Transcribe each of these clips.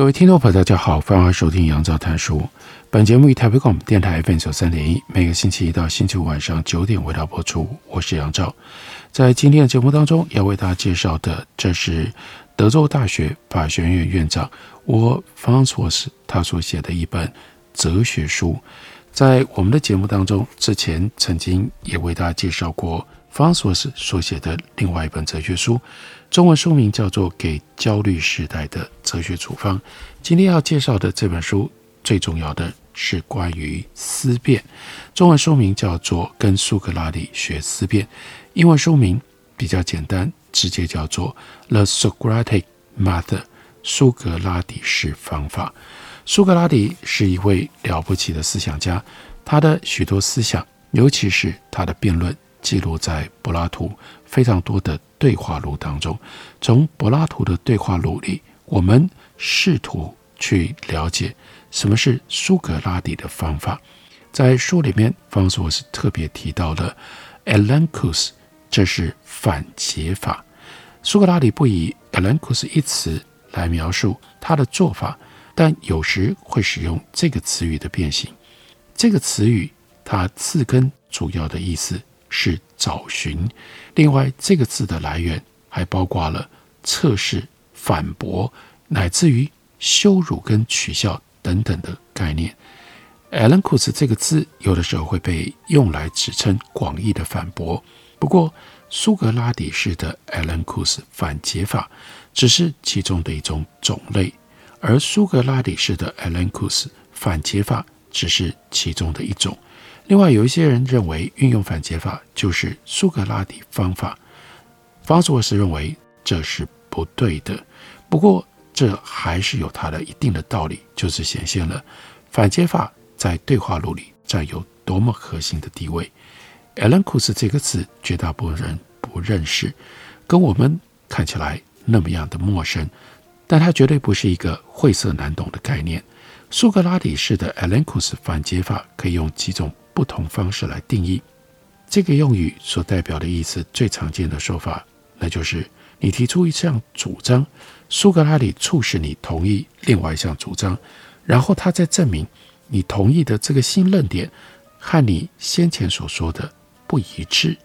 各位听众朋友，大家好，欢迎收听杨照谈书。本节目以台北广播电台 FM 九三点一，每个星期一到星期五晚上九点为大家播出。我是杨照，在今天的节目当中要为大家介绍的，这是德州大学法学院院长沃方索斯他所写的一本哲学书。在我们的节目当中，之前曾经也为大家介绍过方索斯所写的另外一本哲学书。中文书名叫做《给焦虑时代的哲学处方》。今天要介绍的这本书，最重要的是关于思辨。中文书名叫做《跟苏格拉底学思辨》，英文书名比较简单，直接叫做《The Socratic Method》（苏格拉底式方法）。苏格拉底是一位了不起的思想家，他的许多思想，尤其是他的辩论，记录在柏拉图非常多的对话录当中，从柏拉图的对话录里，我们试图去了解什么是苏格拉底的方法。在书里面，方索斯特别提到了 elenchus，这是反解法。苏格拉底不以 elenchus 一词来描述他的做法，但有时会使用这个词语的变形。这个词语它字根主要的意思是找寻，另外这个字的来源还包括了测试、反驳，乃至于羞辱跟取笑等等的概念。elenchus 这个字有的时候会被用来指称广义的反驳，不过苏格拉底式的 elenchus 反詰法只是其中的一种种类，而苏格拉底式的 elenchus 反詰法只是其中的一种。另外，有一些人认为运用反詰法就是苏格拉底方法，方索斯认为这是不对的。不过，这还是有它的一定的道理，就是显现了反詰法在对话录里占有多么核心的地位。elenchus 这个词，绝大部分人不认识，跟我们看起来那么样的陌生，但它绝对不是一个晦涩难懂的概念。苏格拉底式的 elenchus 反詰法可以用几种。不同方式来定义这个用语所代表的意思，最常见的说法，那就是你提出一项主张，苏格拉底促使你同意另外一项主张，然后他再证明你同意的这个新论点和你先前所说的不一致，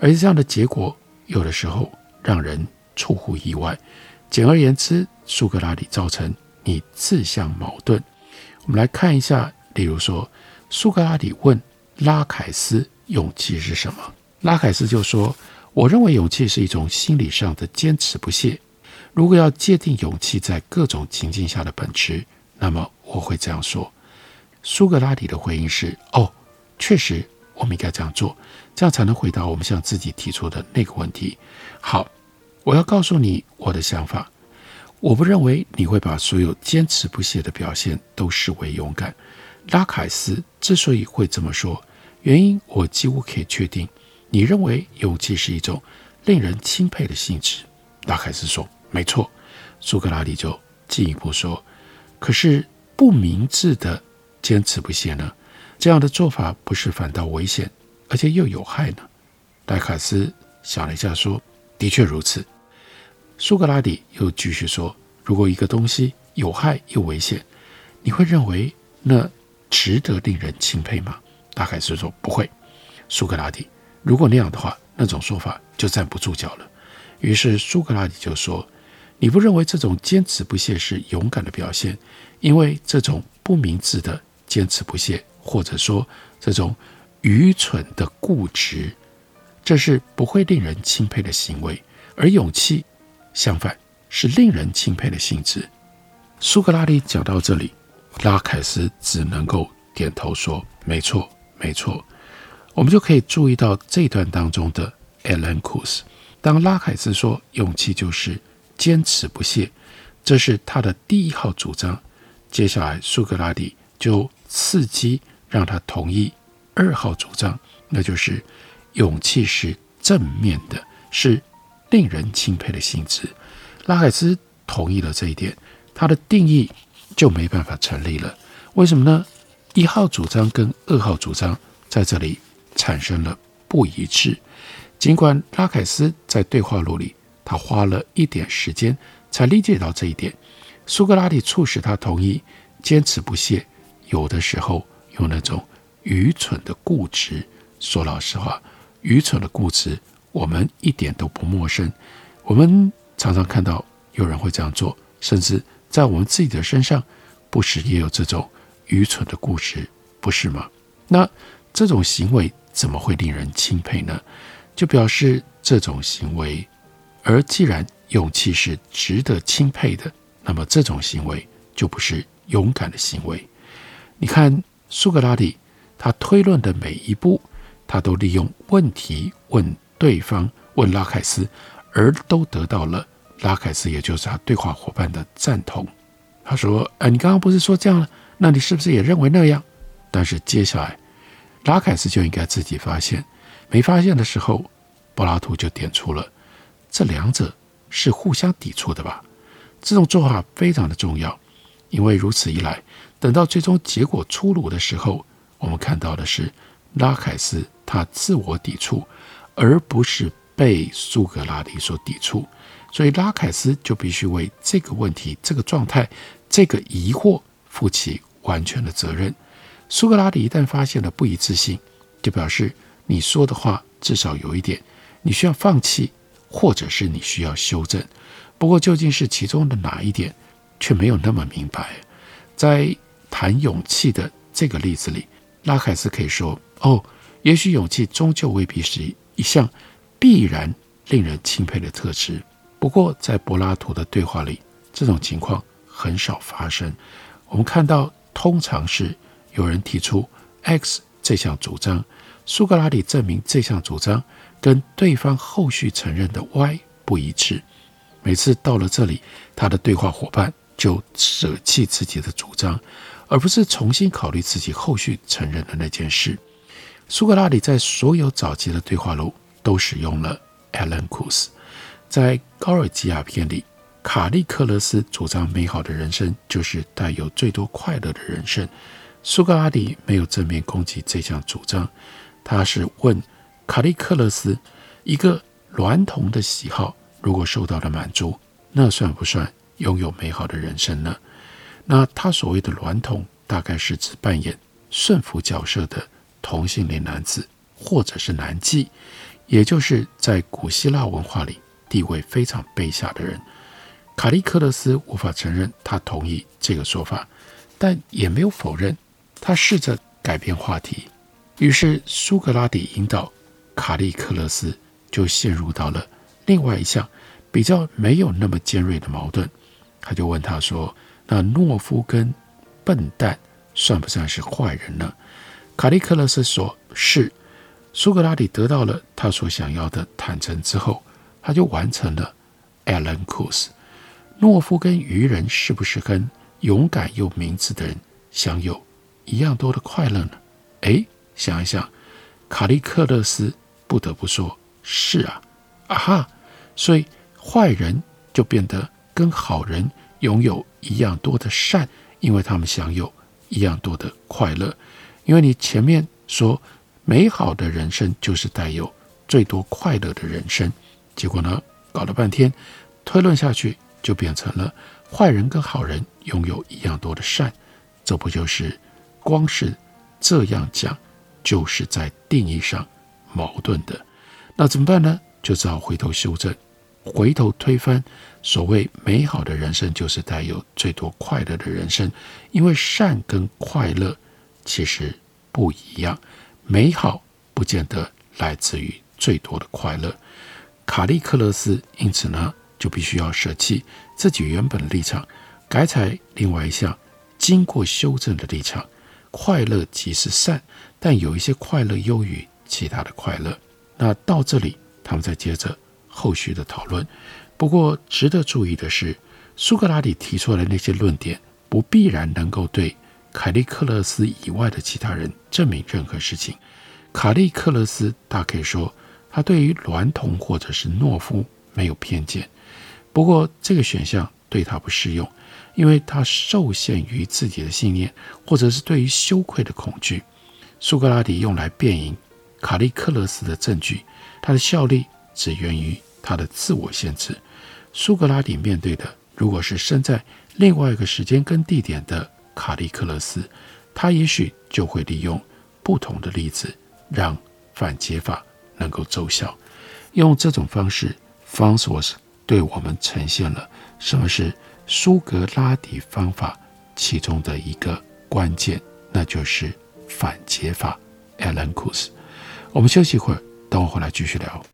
而这样的结果有的时候让人出乎意外。简而言之，苏格拉底造成你自相矛盾。我们来看一下，例如说，苏格拉底问。拉凯斯，勇气是什么？拉凯斯就说：“我认为勇气是一种心理上的坚持不懈。如果要界定勇气在各种情境下的本质，那么我会这样说。”苏格拉底的回应是：“哦，确实，我们应该这样做，这样才能回答我们向自己提出的那个问题。”好，我要告诉你我的想法。我不认为你会把所有坚持不懈的表现都视为勇敢。拉凯斯之所以会这么说，原因我几乎可以确定。你认为勇气是一种令人钦佩的性质？拉凯斯说：“没错。”苏格拉底就进一步说：“可是不明智的坚持不懈呢？这样的做法不是反倒危险，而且又有害呢？”拉凯斯想了一下说：“的确如此。”苏格拉底又继续说：“如果一个东西有害又危险，你会认为那？”值得令人钦佩吗？大概是说不会。苏格拉底，如果那样的话，那种说法就站不住脚了。于是苏格拉底就说：“你不认为这种坚持不懈是勇敢的表现？因为这种不明智的坚持不懈，或者说这种愚蠢的固执，这是不会令人钦佩的行为。而勇气，相反是令人钦佩的性质。”苏格拉底讲到这里。拉凯斯只能够点头说：“没错，没错。”我们就可以注意到这段当中的 elencus 当拉凯斯说勇气就是坚持不懈，这是他的第一号主张。接下来苏格拉底就伺机让他同意二号主张，那就是勇气是正面的，是令人钦佩的性质。拉凯斯同意了这一点，他的定义就没办法成立了。为什么呢？一号主张跟二号主张在这里产生了不一致。尽管拉凯斯在对话录里，他花了一点时间才理解到这一点。苏格拉底促使他同意坚持不懈，有的时候用那种愚蠢的固执。说老实话，愚蠢的固执，我们一点都不陌生。我们常常看到有人会这样做，甚至在我们自己的身上，不时也有这种愚蠢的故事，不是吗？那这种行为怎么会令人钦佩呢？就表示这种行为，而既然勇气是值得钦佩的，那么这种行为就不是勇敢的行为。你看苏格拉底，他推论的每一步，他都利用问题问对方，问拉凯斯，而都得到了拉凯斯，也就是他对话伙伴的赞同。他说：“哎，你刚刚不是说这样了？那你是不是也认为那样？”但是接下来，拉凯斯就应该自己发现。没发现的时候，柏拉图就点出了这两者是互相抵触的吧？这种做法非常的重要，因为如此一来，等到最终结果出炉的时候，我们看到的是拉凯斯他自我抵触，而不是被苏格拉底所抵触。所以拉凯斯就必须为这个问题、这个状态、这个疑惑负起完全的责任。苏格拉底一旦发现了不一致性，就表示。你说的话至少有一点，你需要放弃，或者是你需要修正。不过究竟是其中的哪一点，却没有那么明白。在谈勇气的这个例子里，拉凯斯可以说：“哦，也许勇气终究未必是一项必然令人钦佩的特质。”不过在柏拉图的对话里，这种情况很少发生。我们看到，通常是有人提出 X 这项主张。苏格拉底证明这项主张跟对方后续承认的 Y 不一致。每次到了这里，他的对话伙伴就舍弃自己的主张，而不是重新考虑自己后续承认的那件事。苏格拉底在所有早期的对话录都使用了 elenchus。在高尔基亚篇里，卡利克勒斯主张美好的人生就是带有最多快乐的人生。苏格拉底没有正面攻击这项主张。他是问卡利克勒斯，一个娈童的喜好如果受到了满足，那算不算拥有美好的人生呢？那他所谓的娈童，大概是指扮演顺服角色的同性恋男子，或者是男妓，也就是在古希腊文化里地位非常卑下的人。卡利克勒斯无法承认他同意这个说法，但也没有否认，他试着改变话题。于是，苏格拉底引导卡利克勒斯就陷入到了另外一项比较没有那么尖锐的矛盾。他就问他说：“那懦夫跟笨蛋算不算是坏人呢？”卡利克勒斯说：“是。”苏格拉底得到了他所想要的坦诚之后，他就完成了 elenchus。懦夫跟愚人是不是跟勇敢又明智的人享有一样多的快乐呢？诶。想一想，卡利克勒斯不得不说：“是啊，啊哈！”所以坏人就变得跟好人拥有一样多的善，因为他们享有一样多的快乐。因为你前面说美好的人生就是带有最多快乐的人生，结果呢，搞了半天推论下去，就变成了坏人跟好人拥有一样多的善，这不就是光是这样讲？就是在定义上矛盾的，那怎么办呢？就只好回头修正，回头推翻所谓美好的人生就是带有最多快乐的人生，因为善跟快乐其实不一样，美好不见得来自于最多的快乐。卡利克勒斯因此呢，就必须要舍弃自己原本的立场，改采另外一项经过修正的立场。快乐即是善，但有一些快乐优于其他的快乐。那到这里，他们再接着后续的讨论。不过，值得注意的是，苏格拉底提出来的那些论点，不必然能够对凯利克勒斯以外的其他人证明任何事情。卡利克勒斯大可以说，他对于娈童或者是懦夫没有偏见。不过，这个选项对他不适用，因为他受限于自己的信念，或者是对于羞愧的恐惧。苏格拉底用来辩赢卡利克勒斯的证据，他的效力只源于他的自我限制。苏格拉底面对的，如果是身在另外一个时间跟地点的卡利克勒斯，他也许就会利用不同的例子，让反解法能够奏效。用这种方式，Fons was 对我们呈现了什么是苏格拉底方法其中的一个关键，那就是反解法。Alan Kus，我们休息一会儿，等我回来继续聊。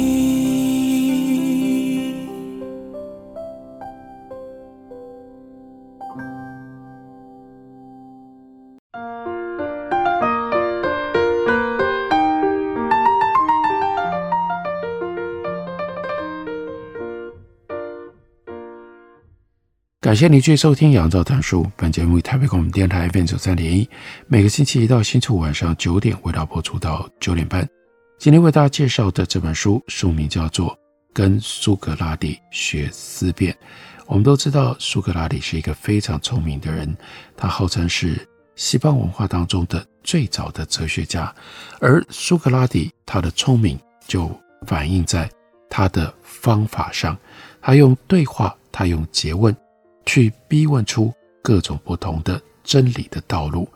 感谢您继续收听《杨照谈书》。本节目以台北广播电台 FM 九三点一，每个星期一到星期五晚上九点为大家播出到九点半。今天为大家介绍的这本书书名叫做《跟苏格拉底学思辨》。我们都知道，苏格拉底是一个非常聪明的人，他号称是西方文化当中的最早的哲学家。而苏格拉底他的聪明就反映在他的方法上，他用对话，他用诘问。去逼问出各种不同的真理的道路，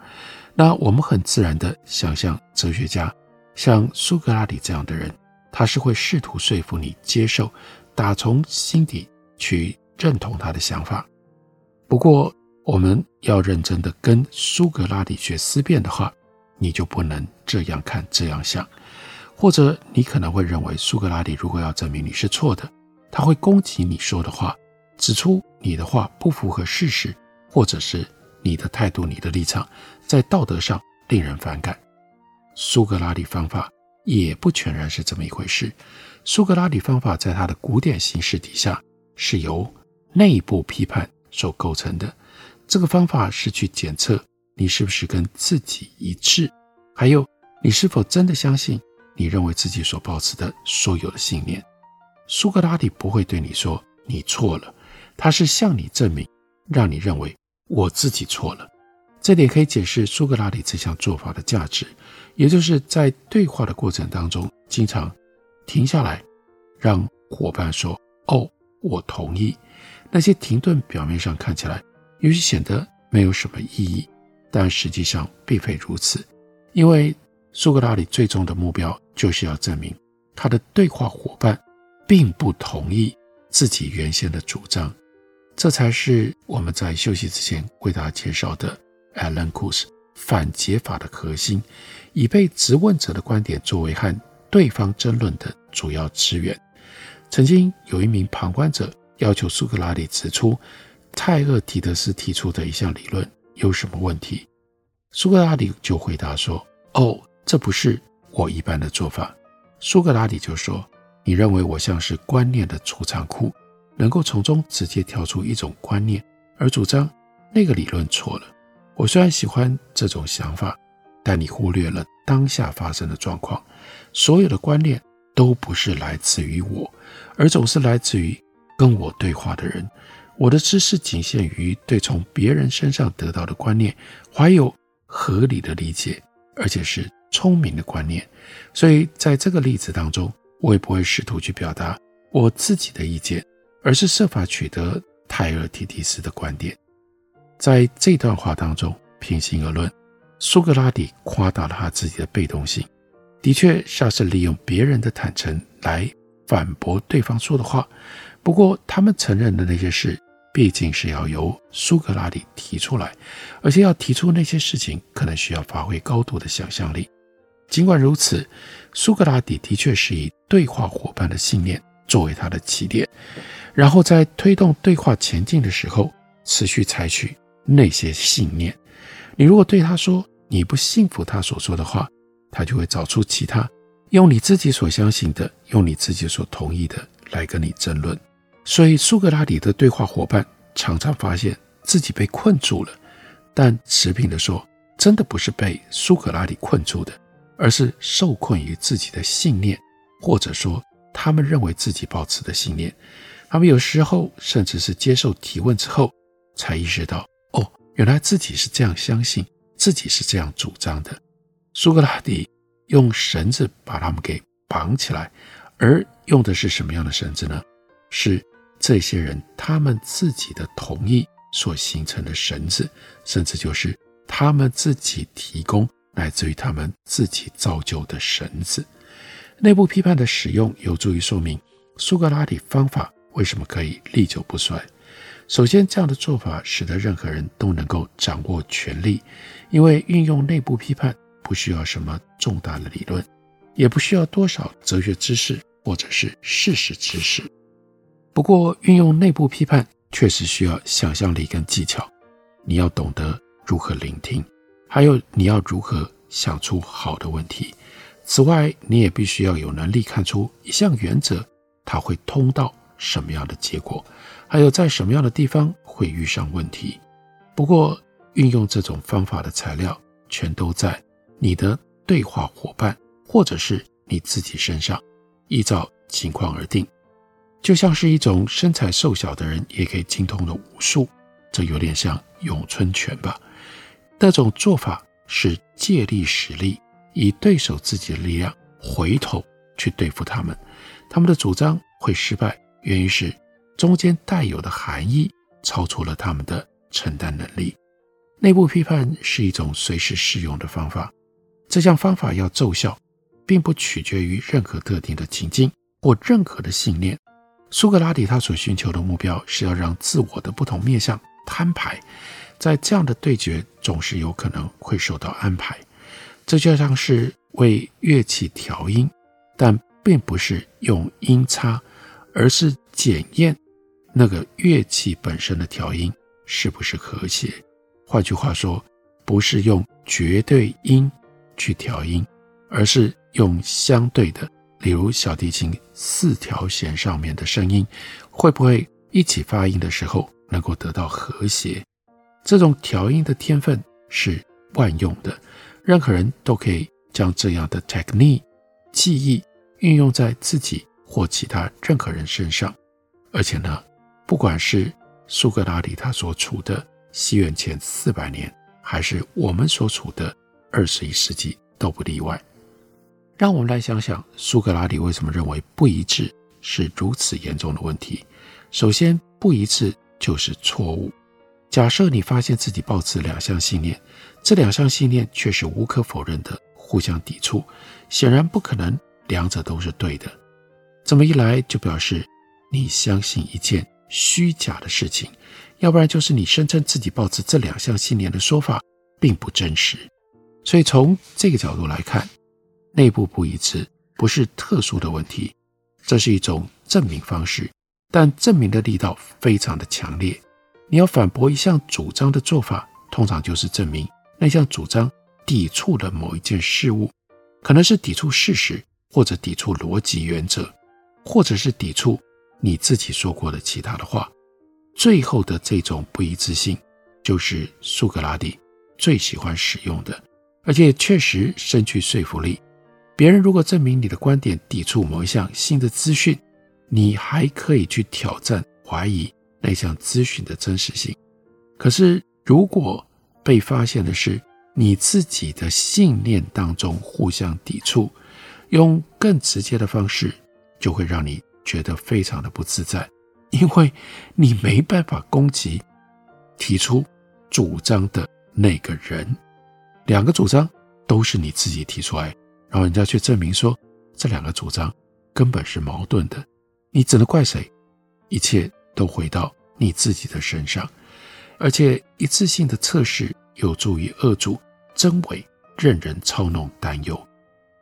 那我们很自然的想象，哲学家像苏格拉底这样的人，他是会试图说服你接受，打从心底去认同他的想法。不过，我们要认真的跟苏格拉底学思辨的话，你就不能这样看这样想，或者你可能会认为，苏格拉底如果要证明你是错的，他会攻击你说的话。指出你的话不符合事实，或者是你的态度、你的立场在道德上令人反感。苏格拉底方法也不全然是这么一回事。苏格拉底方法在它的古典形式底下是由内部批判所构成的。这个方法是去检测你是不是跟自己一致，还有你是否真的相信你认为自己所抱持的所有的信念。苏格拉底不会对你说你错了。他是向你证明，让你认为我自己错了，这点可以解释苏格拉底这项做法的价值，也就是在对话的过程当中，经常停下来，让伙伴说：“哦，我同意。”那些停顿表面上看起来也许显得没有什么意义，但实际上并非如此，因为苏格拉底最终的目标就是要证明他的对话伙伴并不同意自己原先的主张。这才是我们在休息之前为大家介绍的 Alan kus 反解法的核心，以被质问者的观点作为和对方争论的主要资源。曾经有一名旁观者要求苏格拉底指出泰厄提德斯提出的一项理论有什么问题，苏格拉底就回答说：“哦，这不是我一般的做法。”苏格拉底就说：“你认为我像是观念的储藏库，能够从中直接跳出一种观念，而主张那个理论错了。我虽然喜欢这种想法，但你忽略了当下发生的状况。所有的观念都不是来自于我，而总是来自于跟我对话的人。我的知识仅限于对从别人身上得到的观念怀有合理的理解，而且是。”聪明的观念，所以在这个例子当中，我也不会试图去表达我自己的意见，而是设法取得泰尔提提斯的观点。在这段话当中，平心而论，苏格拉底夸大了他自己的被动性，的确像是利用别人的坦诚来反驳对方说的话。不过，他们承认的那些事。毕竟是要由苏格拉底提出来，而且要提出那些事情，可能需要发挥高度的想象力。尽管如此，苏格拉底的确是以对话伙伴的信念作为他的起点，然后在推动对话前进的时候，持续采取那些信念。你如果对他说你不信服他所说的话，他就会找出其他用你自己所相信的、用你自己所同意的来跟你争论。所以，苏格拉底的对话伙伴常常发现自己被困住了，但持平地说，真的不是被苏格拉底困住的，而是受困于自己的信念，或者说他们认为自己抱持的信念。他们有时候甚至是接受提问之后，才意识到，哦，原来自己是这样相信，自己是这样主张的。苏格拉底用绳子把他们给绑起来，而用的是什么样的绳子呢？是。这些人他们自己的同意所形成的绳子，甚至就是他们自己提供来自于他们自己造就的绳子。内部批判的使用有助于说明苏格拉底方法为什么可以历久不衰。首先，这样的做法使得任何人都能够掌握权力，因为运用内部批判不需要什么重大的理论，也不需要多少哲学知识或者是事实知识。不过，运用内部批判确实需要想象力跟技巧。你要懂得如何聆听，还有你要如何想出好的问题。此外，你也必须要有能力看出一项原则，它会通到什么样的结果，还有在什么样的地方会遇上问题。不过，运用这种方法的材料，全都在你的对话伙伴或者是你自己身上，依照情况而定。就像是一种身材瘦小的人也可以精通的武术，这有点像咏春拳吧。那种做法是借力使力，以对手自己的力量回头去对付他们。他们的主张会失败，原因是中间带有的含义超出了他们的承担能力。内部批判是一种随时适用的方法，这项方法要奏效，并不取决于任何特定的情境或任何的信念。苏格拉底他所寻求的目标是要让自我的不同面向摊牌，在这样的对决总是有可能会受到安排。这就像是为乐器调音，但并不是用音叉，而是检验那个乐器本身的调音是不是和谐。换句话说，不是用绝对音去调音，而是用相对的。例如小提琴四条弦上面的声音，会不会一起发音的时候能够得到和谐？这种调音的天分是万用的，任何人都可以将这样的 technique 技艺运用在自己或其他任何人身上。而且呢，不管是苏格拉底他所处的西元前四百年，还是我们所处的二十一世纪，都不例外。让我们来想想，苏格拉底为什么认为不一致是如此严重的问题。首先，不一致就是错误。假设你发现自己抱持两项信念，这两项信念却是无可否认的互相抵触，显然不可能两者都是对的。这么一来，就表示你相信一件虚假的事情，要不然就是你声称自己抱持这两项信念的说法并不真实。所以，从这个角度来看，内部不一致不是特殊的问题，这是一种证明方式，但证明的力道非常的强烈。你要反驳一项主张的做法，通常就是证明那项主张抵触了某一件事物，可能是抵触事实，或者抵触逻辑原则，或者是抵触你自己说过的其他的话。最后的这种不一致性，就是苏格拉底最喜欢使用的，而且确实深具说服力。别人如果证明你的观点抵触某一项新的资讯，你还可以去挑战、怀疑那项咨询的真实性。可是，如果被发现的是你自己的信念当中互相抵触，用更直接的方式，就会让你觉得非常的不自在，因为你没办法攻击提出主张的那个人。两个主张都是你自己提出来，然后人家却证明说这两个主张根本是矛盾的，你只能怪谁？一切都回到你自己的身上，而且一次性的测试有助于扼住真伪任人操弄担忧。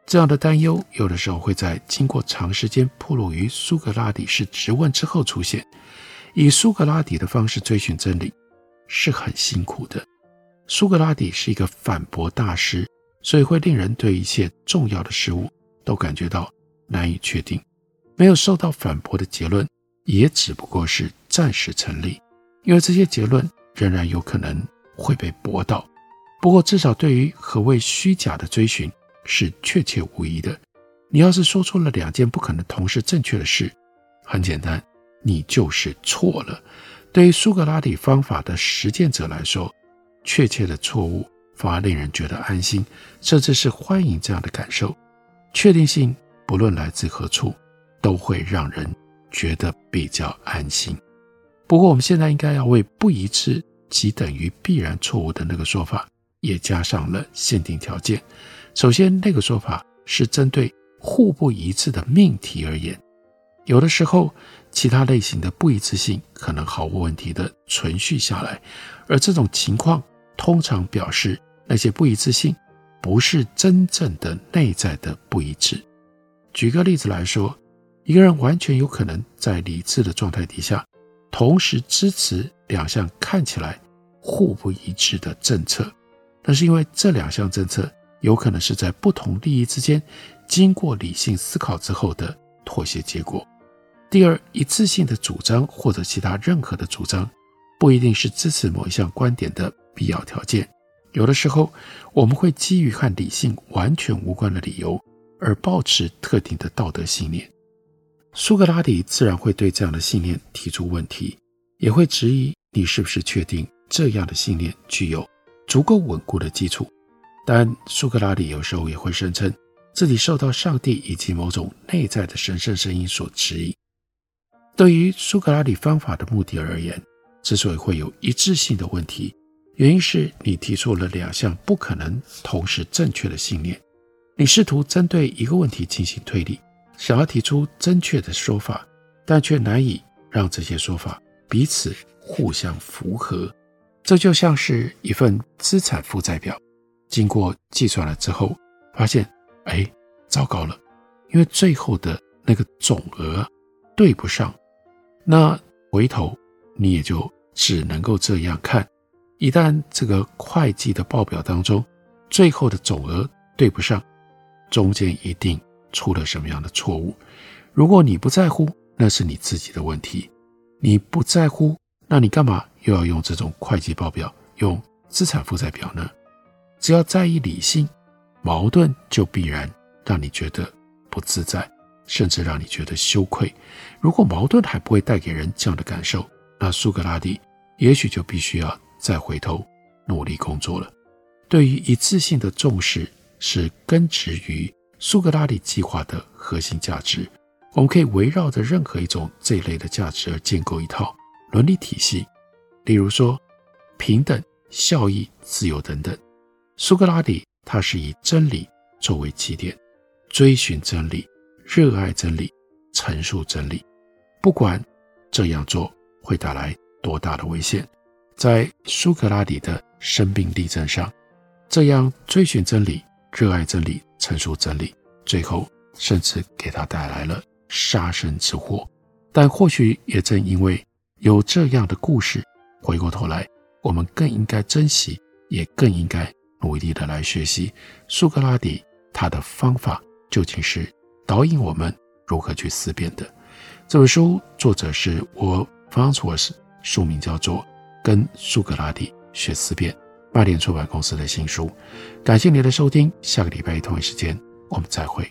这样的担忧有的时候会在经过长时间暴露于苏格拉底式质问之后出现。以苏格拉底的方式追寻真理是很辛苦的。苏格拉底是一个反驳大师，所以会令人对一切重要的事物都感觉到难以确定。没有受到反驳的结论也只不过是暂时成立，因为这些结论仍然有可能会被驳倒。不过至少对于何谓虚假的追寻，是确切无疑的。你要是说出了两件不可能同时正确的事，很简单，你就是错了。对于苏格拉底方法的实践者来说，确切的错误反而令人觉得安心，甚至是欢迎这样的感受。确定性不论来自何处，都会让人觉得比较安心。不过，我们现在应该要为不一致即等于必然错误的那个说法，也加上了限定条件。首先，那个说法是针对互不一致的命题而言。有的时候，其他类型的不一致性可能毫无问题地存续下来，而这种情况通常表示那些不一致性不是真正的内在的不一致。举个例子来说，一个人完全有可能在理智的状态底下，同时支持两项看起来互不一致的政策，那是因为这两项政策。有可能是在不同利益之间经过理性思考之后的妥协结果。第二，一次性的主张或者其他任何的主张，不一定是支持某一项观点的必要条件。有的时候，我们会基于和理性完全无关的理由而抱持特定的道德信念。苏格拉底自然会对这样的信念提出问题，也会质疑你是不是确定这样的信念具有足够稳固的基础。但苏格拉底有时候也会声称自己受到上帝以及某种内在的神圣声音所指引。对于苏格拉底方法的目的而言，之所以会有一致性的问题，原因是你提出了两项不可能同时正确的信念。你试图针对一个问题进行推理，想要提出正确的说法，但却难以让这些说法彼此互相符合。这就像是一份资产负债表。经过计算了之后，发现，哎，糟糕了，因为最后的那个总额对不上。那回头你也就只能够这样看。一旦这个会计的报表当中最后的总额对不上，中间一定出了什么样的错误。如果你不在乎，那是你自己的问题。你不在乎，那你干嘛又要用这种会计报表，用资产负债表呢？只要在意理性，矛盾就必然让你觉得不自在，甚至让你觉得羞愧。如果矛盾还不会带给人这样的感受，那苏格拉底也许就必须要再回头努力工作了。对于一次性的重视是根植于苏格拉底计划的核心价值。我们可以围绕着任何一种这一类的价值而建构一套伦理体系，例如说平等、效益、自由等等。苏格拉底，他是以真理作为起点，追寻真理，热爱真理，陈述真理。不管这样做会带来多大的危险，在苏格拉底的生命历程上，这样追寻真理、热爱真理、陈述真理，最后甚至给他带来了杀身之祸。但或许也正因为有这样的故事，回过头来，我们更应该珍惜，也更应该努力的来学习苏格拉底他的方法究竟是导引我们如何去思辨的。这本书作者是我 Farnsworth，书名叫做《跟苏格拉底学思辨》，八点出版公司的新书。感谢您的收听，下个礼拜同一时间我们再会。